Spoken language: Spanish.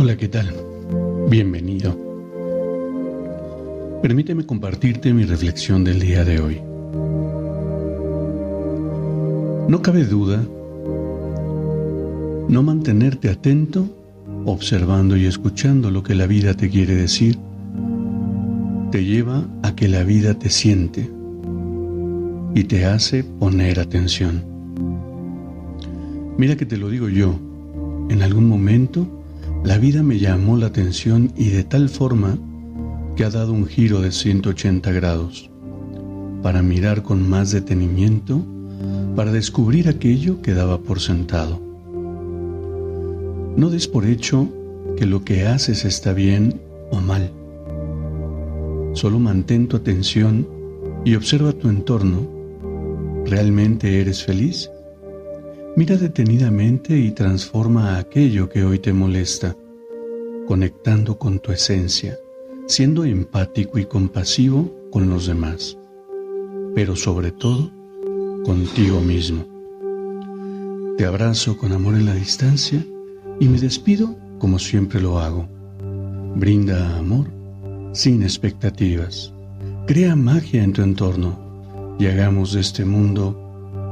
Hola, ¿qué tal? Bienvenido. Permíteme compartirte mi reflexión del día de hoy. No cabe duda, no mantenerte atento, observando y escuchando lo que la vida te quiere decir, te lleva a que la vida te siente y te hace poner atención. Mira que te lo digo yo, en algún momento la vida me llamó la atención y de tal forma que ha dado un giro de 180 grados para mirar con más detenimiento, para descubrir aquello que daba por sentado. No des por hecho que lo que haces está bien o mal. Solo mantén tu atención y observa tu entorno. ¿Realmente eres feliz? Mira detenidamente y transforma aquello que hoy te molesta, conectando con tu esencia, siendo empático y compasivo con los demás, pero sobre todo contigo mismo. Te abrazo con amor en la distancia y me despido como siempre lo hago. Brinda amor sin expectativas. Crea magia en tu entorno y hagamos de este mundo